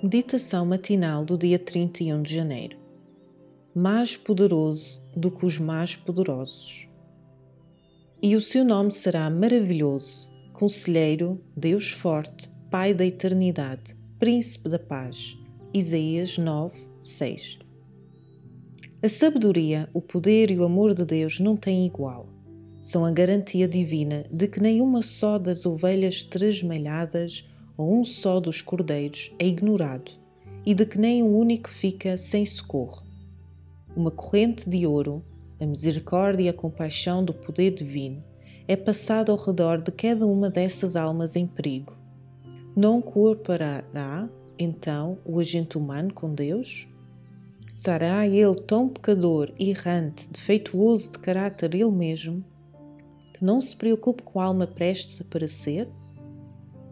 Meditação matinal do dia 31 de janeiro. Mais poderoso do que os mais poderosos. E o seu nome será maravilhoso, Conselheiro, Deus forte, Pai da eternidade, Príncipe da paz. Isaías 9, 6. A sabedoria, o poder e o amor de Deus não têm igual. São a garantia divina de que nenhuma só das ovelhas tresmalhadas ou um só dos cordeiros é ignorado, e de que nem um único fica sem socorro. Uma corrente de ouro, a misericórdia e a compaixão do poder divino, é passada ao redor de cada uma dessas almas em perigo. Não cooperará, então, o agente humano com Deus? Será ele tão pecador, errante, defeituoso de caráter ele mesmo, que não se preocupe com a alma prestes a perecer?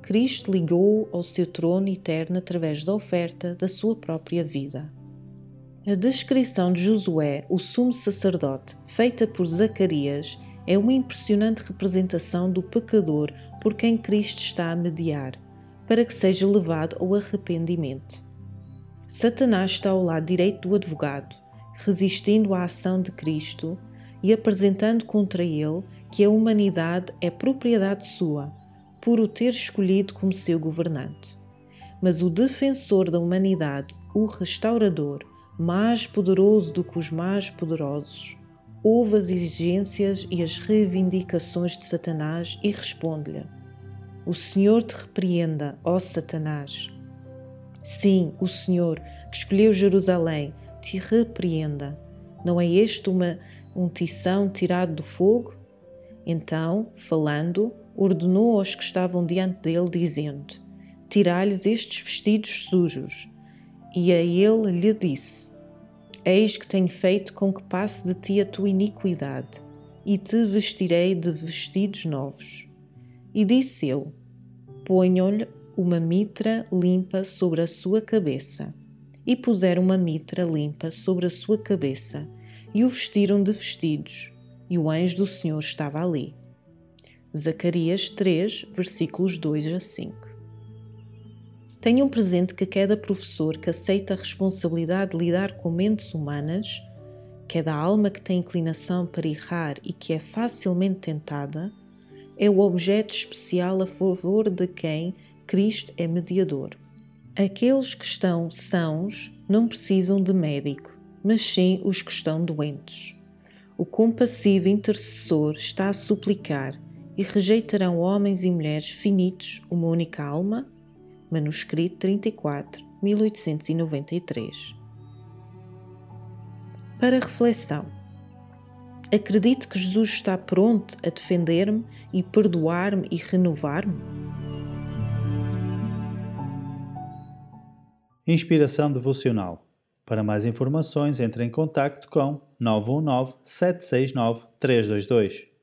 Cristo ligou ao seu trono eterno através da oferta da sua própria vida. A descrição de Josué, o sumo sacerdote, feita por Zacarias, é uma impressionante representação do pecador por quem Cristo está a mediar, para que seja levado ao arrependimento. Satanás está ao lado direito do advogado, resistindo à ação de Cristo e apresentando contra ele que a humanidade é propriedade sua por o ter escolhido como seu governante. Mas o defensor da humanidade, o restaurador, mais poderoso do que os mais poderosos, ouve as exigências e as reivindicações de Satanás e responde-lhe: O Senhor te repreenda, ó Satanás. Sim, o Senhor, que escolheu Jerusalém, te repreenda. Não é este uma, um tição tirado do fogo? Então, falando, ordenou aos que estavam diante dele, dizendo: Tirai-lhes estes vestidos sujos. E a ele lhe disse: Eis que tenho feito com que passe de ti a tua iniquidade, e te vestirei de vestidos novos. E disse eu: Ponham-lhe uma mitra limpa sobre a sua cabeça. E puseram uma mitra limpa sobre a sua cabeça, e o vestiram de vestidos, e o anjo do Senhor estava ali. Zacarias 3, versículos 2 a 5. Tenham presente que cada professor que aceita a responsabilidade de lidar com mentes humanas, cada alma que tem inclinação para errar e que é facilmente tentada, é o objeto especial a favor de quem Cristo é mediador. Aqueles que estão sãos não precisam de médico, mas sim os que estão doentes. O compassivo intercessor está a suplicar e rejeitarão homens e mulheres finitos uma única alma? Manuscrito 34, 1893. Para reflexão. Acredito que Jesus está pronto a defender-me e perdoar-me e renovar-me? Inspiração devocional. Para mais informações, entre em contato com 919 769 322.